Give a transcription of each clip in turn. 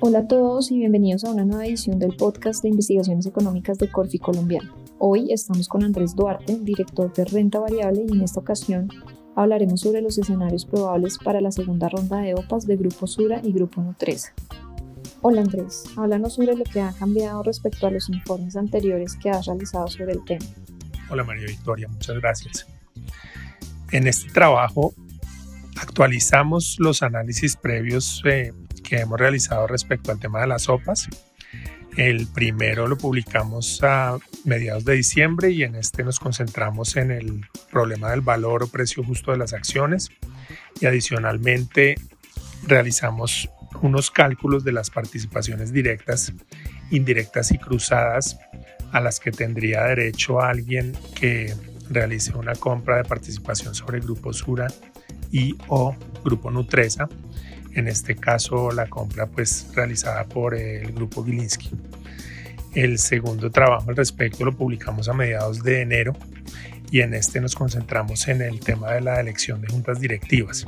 Hola a todos y bienvenidos a una nueva edición del podcast de investigaciones económicas de Corfi Colombiano. Hoy estamos con Andrés Duarte, director de renta variable, y en esta ocasión hablaremos sobre los escenarios probables para la segunda ronda de OPAs de Grupo Sura y Grupo Nutresa. Hola Andrés, háblanos sobre lo que ha cambiado respecto a los informes anteriores que has realizado sobre el tema. Hola María Victoria, muchas gracias. En este trabajo actualizamos los análisis previos eh, que hemos realizado respecto al tema de las OPAs. El primero lo publicamos a mediados de diciembre y en este nos concentramos en el problema del valor o precio justo de las acciones y adicionalmente realizamos unos cálculos de las participaciones directas, indirectas y cruzadas a las que tendría derecho alguien que realice una compra de participación sobre Grupo Sura y o Grupo Nutresa. En este caso, la compra pues realizada por el Grupo Gilinski. El segundo trabajo al respecto lo publicamos a mediados de enero y en este nos concentramos en el tema de la elección de juntas directivas.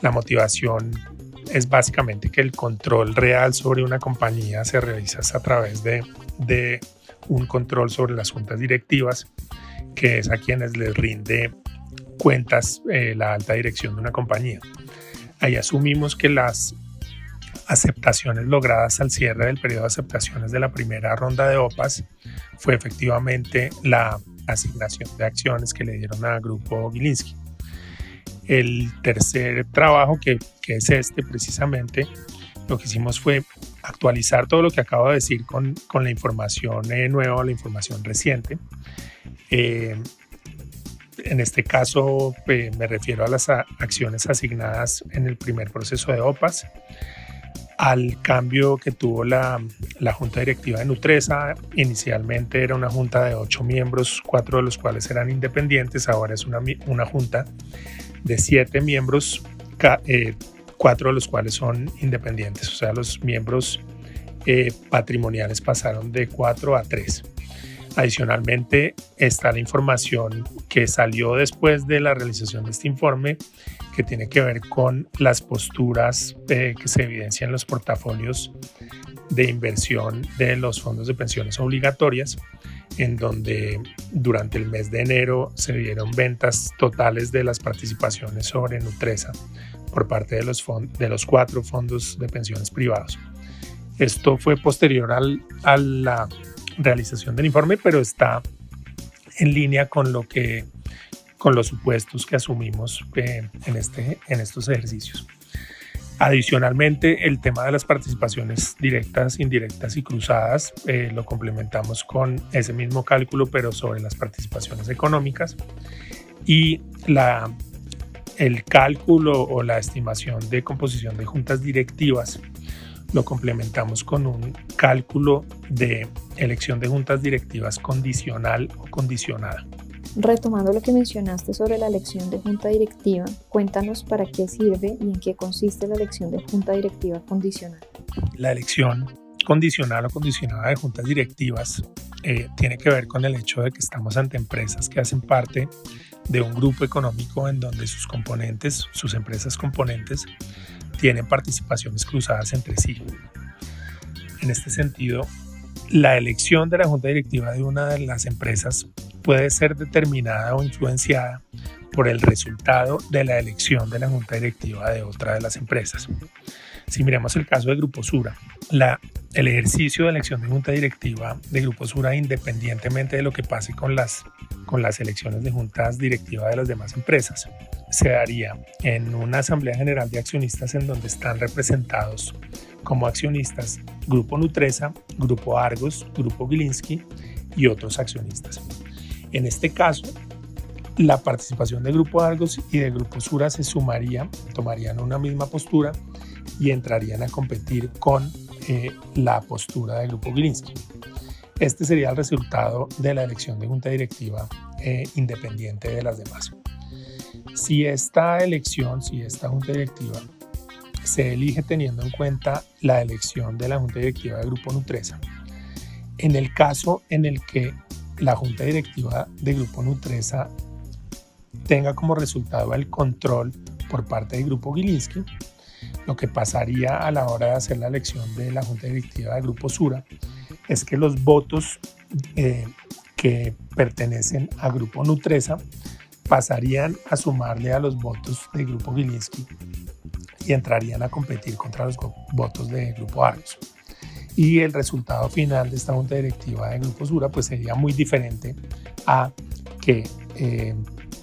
La motivación es básicamente que el control real sobre una compañía se realiza a través de, de un control sobre las juntas directivas, que es a quienes les rinde cuentas eh, la alta dirección de una compañía. Ahí asumimos que las aceptaciones logradas al cierre del periodo de aceptaciones de la primera ronda de OPAS fue efectivamente la asignación de acciones que le dieron al grupo Gilinski. El tercer trabajo, que, que, es este precisamente, lo que hicimos fue actualizar todo lo que acabo de decir con, con la información eh, nueva, la información reciente. Eh, en este caso eh, me refiero a las acciones asignadas en el primer proceso de OPAS, al cambio que tuvo la, la, Junta Directiva de Nutresa. Inicialmente era una junta de ocho miembros, cuatro de los cuales eran independientes, ahora es una, una junta de siete miembros, eh, cuatro de los cuales son independientes, o sea, los miembros eh, patrimoniales pasaron de cuatro a tres. Adicionalmente está la información que salió después de la realización de este informe que tiene que ver con las posturas eh, que se evidencian en los portafolios de inversión de los fondos de pensiones obligatorias, en donde durante el mes de enero se dieron ventas totales de las participaciones sobre Nutresa por parte de los, de los cuatro fondos de pensiones privados. Esto fue posterior al, a la realización del informe, pero está en línea con lo que con los supuestos que asumimos eh, en, este, en estos ejercicios. Adicionalmente, el tema de las participaciones directas, indirectas y cruzadas eh, lo complementamos con ese mismo cálculo, pero sobre las participaciones económicas. Y la, el cálculo o la estimación de composición de juntas directivas lo complementamos con un cálculo de elección de juntas directivas condicional o condicionada. Retomando lo que mencionaste sobre la elección de junta directiva, cuéntanos para qué sirve y en qué consiste la elección de junta directiva condicional. La elección condicional o condicionada de juntas directivas eh, tiene que ver con el hecho de que estamos ante empresas que hacen parte de un grupo económico en donde sus componentes, sus empresas componentes, tienen participaciones cruzadas entre sí. En este sentido, la elección de la junta directiva de una de las empresas puede ser determinada o influenciada por el resultado de la elección de la junta directiva de otra de las empresas. Si miramos el caso de Grupo Sura, la, el ejercicio de elección de junta directiva de Grupo Sura, independientemente de lo que pase con las, con las elecciones de juntas directivas de las demás empresas, se daría en una asamblea general de accionistas en donde están representados como accionistas Grupo Nutresa, Grupo Argos, Grupo Gilinski y otros accionistas. En este caso, la participación de Grupo Argos y de Grupo Sura se sumaría, tomarían una misma postura y entrarían a competir con eh, la postura del Grupo Gilinski. Este sería el resultado de la elección de junta directiva eh, independiente de las demás. Si esta elección, si esta junta directiva se elige teniendo en cuenta la elección de la junta directiva de Grupo Nutresa, en el caso en el que la junta directiva de Grupo Nutresa tenga como resultado el control por parte del Grupo Gilinski, lo que pasaría a la hora de hacer la elección de la Junta Directiva del Grupo Sura es que los votos eh, que pertenecen a Grupo Nutresa pasarían a sumarle a los votos del Grupo Gilinski y entrarían a competir contra los votos del Grupo Argos. Y el resultado final de esta junta directiva de Grupo Sura pues sería muy diferente a que eh,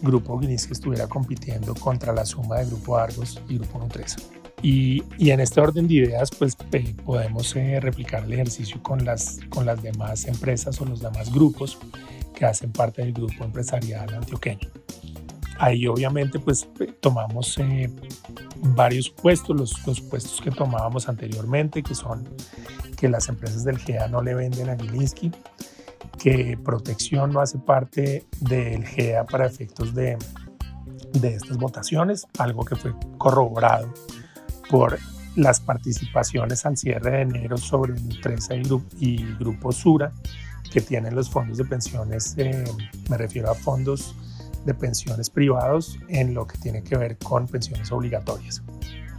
Grupo Gilinski estuviera compitiendo contra la suma de Grupo Argos y Grupo Nutresa. Y, y, en este orden de ideas, pues podemos eh, replicar el ejercicio con las, con las demás empresas o los demás grupos que hacen parte del grupo empresarial antioqueño. Ahí obviamente pues tomamos eh, varios puestos, los, los, puestos que tomábamos anteriormente, que son que las empresas del GEA no le venden a Gilinski, que protección no hace parte del GEA para efectos de, de estas votaciones, algo que fue corroborado por las participaciones al cierre de enero sobre Nutresa y, y Grupo Sura, que tienen los fondos de pensiones, eh, me refiero a fondos de pensiones privados en lo que tiene que ver con pensiones obligatorias.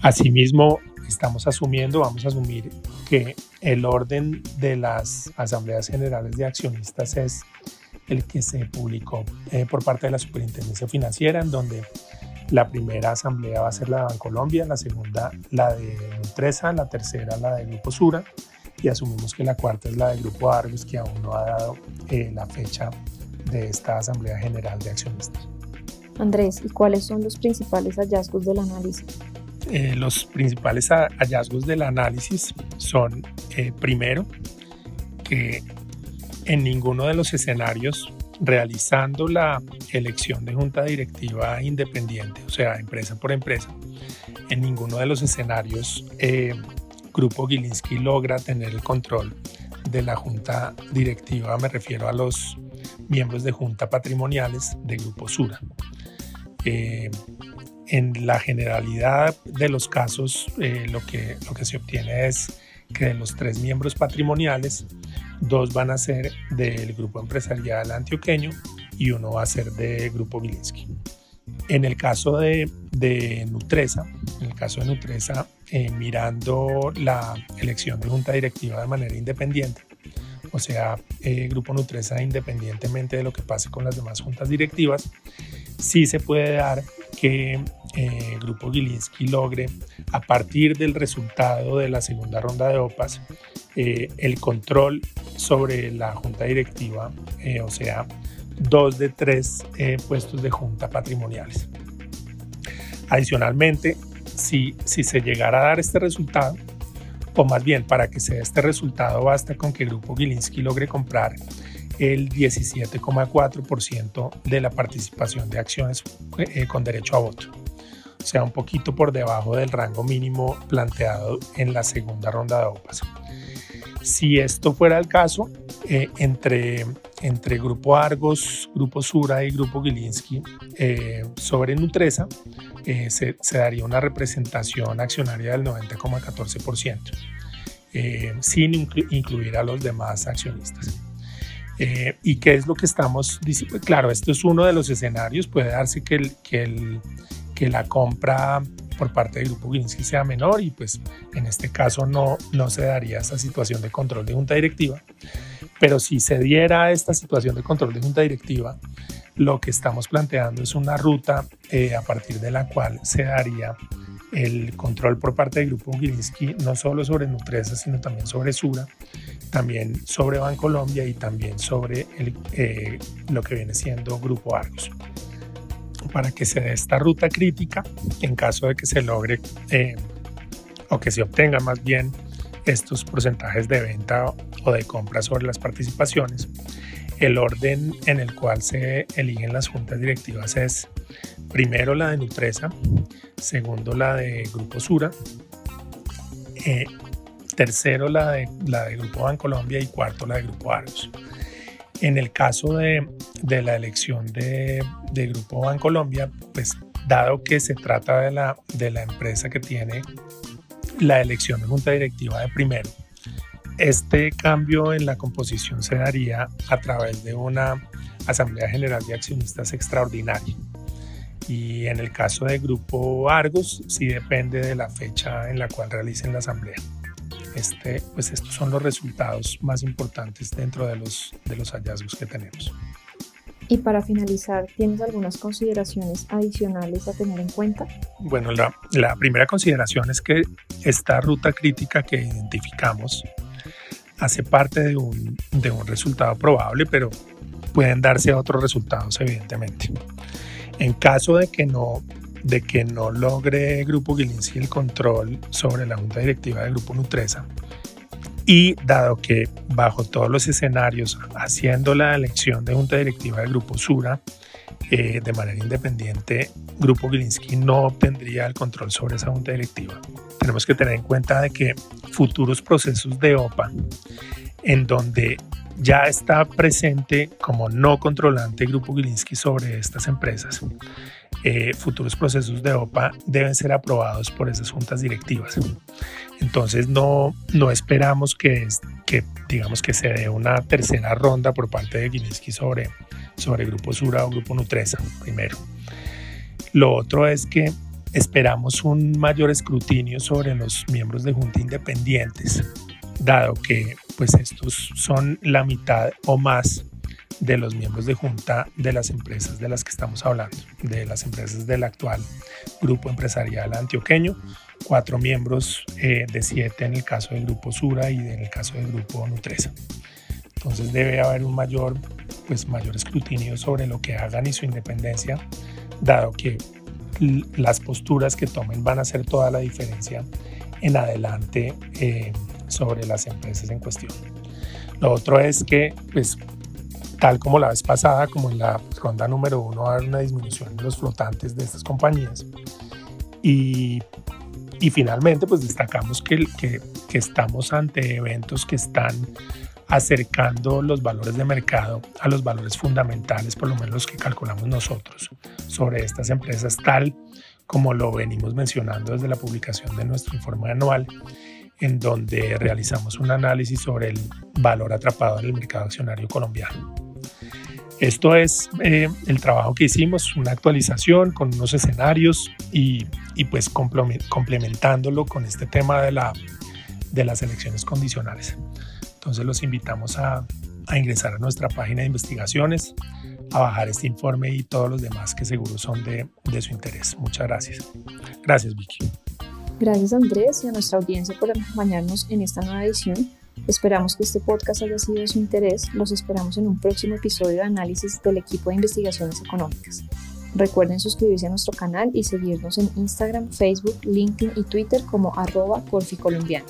Asimismo, estamos asumiendo, vamos a asumir que el orden de las asambleas generales de accionistas es el que se publicó eh, por parte de la Superintendencia Financiera, en donde la primera asamblea va a ser la de Bancolombia, la segunda la de Nutresa, la tercera la de Grupo Sura y asumimos que la cuarta es la del Grupo Argos que aún no ha dado eh, la fecha de esta Asamblea General de Accionistas. Andrés, ¿y cuáles son los principales hallazgos del análisis? Eh, los principales hallazgos del análisis son, eh, primero, que en ninguno de los escenarios realizando la elección de junta directiva independiente, o sea, empresa por empresa, en ninguno de los escenarios eh, Grupo Gilinski logra tener el control de la junta directiva, me refiero a los miembros de junta patrimoniales de Grupo Sura. Eh, en la generalidad de los casos, eh, lo, que, lo que se obtiene es que de los tres miembros patrimoniales, dos van a ser del grupo empresarial antioqueño y uno va a ser del grupo Gilinski. En el caso de, de, Nutresa, en el caso de Nutresa, eh, mirando la elección de junta directiva de manera independiente, o sea, eh, Grupo Nutresa independientemente de lo que pase con las demás juntas directivas, sí se puede dar que eh, Grupo Gilinski logre, a partir del resultado de la segunda ronda de OPAS, eh, el control sobre la junta directiva, o sea, dos de tres puestos de junta patrimoniales. Adicionalmente, si, si se llegara a dar este resultado, o más bien para que se dé este resultado basta con que el Grupo Gilinski logre comprar el 17,4% de la participación de acciones eh, con derecho a voto, o sea, un poquito por debajo del rango mínimo planteado en la segunda ronda de OPAS. Si esto fuera el caso, eh, entre, entre Grupo Argos, Grupo Sura y Grupo Gilinski eh, sobre Nutresa, eh, se, daría una representación accionaria del 90,14%, sin incluir a los demás accionistas. ¿Y qué es lo que estamos diciendo? Claro, esto es uno de los escenarios, puede darse que, el, que, el, que la compra por parte del grupo Gilinski sea menor y pues en este caso no, no se daría esa situación de control de junta directiva. Pero si se diera esta situación de control de junta directiva, lo que estamos planteando es una ruta eh, a partir de la cual se daría el control por parte del grupo Gilinski no solo sobre Nutresa, sino también sobre Sura, también sobre Bancolombia y también sobre el, eh, lo que viene siendo Grupo Argos para que se dé esta ruta crítica en caso de que se logre eh, o que se obtenga más bien estos porcentajes de venta o de compra sobre las participaciones. El orden en el cual se eligen las juntas directivas es primero la de Nutresa, segundo la de Grupo Sura, eh, tercero la de, la de Grupo Bancolombia y cuarto la de Grupo Argos. En el caso de, la elección de, Grupo Bancolombia, pues dado que se trata de la, de la empresa que tiene la elección de junta directiva de primero, este cambio en la composición se daría a través de una Asamblea General de Accionistas extraordinaria. Y en el caso del grupo Argos, sí depende de la fecha en la cual realicen la asamblea. Este, pues estos son los resultados más importantes dentro de los, de los hallazgos que tenemos. Y para finalizar, ¿tienes algunas consideraciones adicionales a tener en cuenta? Bueno, la, la primera consideración es que esta ruta crítica que identificamos hace parte de un, de un resultado probable, pero pueden darse otros resultados, evidentemente. En caso de que no, de que no logre Grupo Gilinski el control sobre la Junta Directiva del Grupo Nutresa, y dado que bajo todos los escenarios, haciendo la elección de Junta Directiva del Grupo Sura, eh, de manera independiente, Grupo Gilinski no obtendría el control sobre esa junta directiva. Tenemos que tener en cuenta de que futuros procesos de OPA, en donde ya está presente como no controlante Grupo Gilinski sobre estas empresas, eh, futuros procesos de OPA deben ser aprobados por esas juntas directivas. Entonces no, no esperamos que, que, digamos, que se dé una tercera ronda por parte de Gilinski sobre, sobre Grupo Sura o Grupo Nutresa, primero. Lo otro es que esperamos un mayor escrutinio sobre los miembros de junta independientes, dado que pues estos son la mitad o más de los miembros de junta de las empresas de las que estamos hablando, de las empresas del actual grupo empresarial antioqueño, cuatro miembros eh, de siete en el caso del grupo Sura y en el caso del grupo Nutresa. Entonces debe haber un mayor, pues mayor escrutinio sobre lo que hagan y su independencia, dado que las posturas que tomen van a hacer toda la diferencia en adelante eh, sobre las empresas en cuestión. Lo otro es que, pues, tal como la vez pasada, como en la ronda número uno, va a haber una disminución de los flotantes de estas compañías. Y, y finalmente, pues destacamos que, que, que estamos ante eventos que están acercando los valores de mercado a los valores fundamentales, por lo menos los que calculamos nosotros, sobre estas empresas, tal como lo venimos mencionando desde la publicación de nuestro informe anual, en donde realizamos un análisis sobre el valor atrapado en el mercado accionario colombiano. Esto es eh, el trabajo que hicimos, una actualización con unos escenarios y, y pues complementándolo con este tema de, la, de las elecciones condicionales. Entonces los invitamos a, a ingresar a nuestra página de investigaciones, a bajar este informe y todos los demás que seguro son de, de su interés. Muchas gracias. Gracias, Vicky. Gracias Andrés y a nuestra audiencia por acompañarnos en esta nueva edición. Esperamos que este podcast haya sido de su interés. Los esperamos en un próximo episodio de análisis del equipo de investigaciones económicas. Recuerden suscribirse a nuestro canal y seguirnos en Instagram, Facebook, LinkedIn y Twitter como arroba corficolombiano.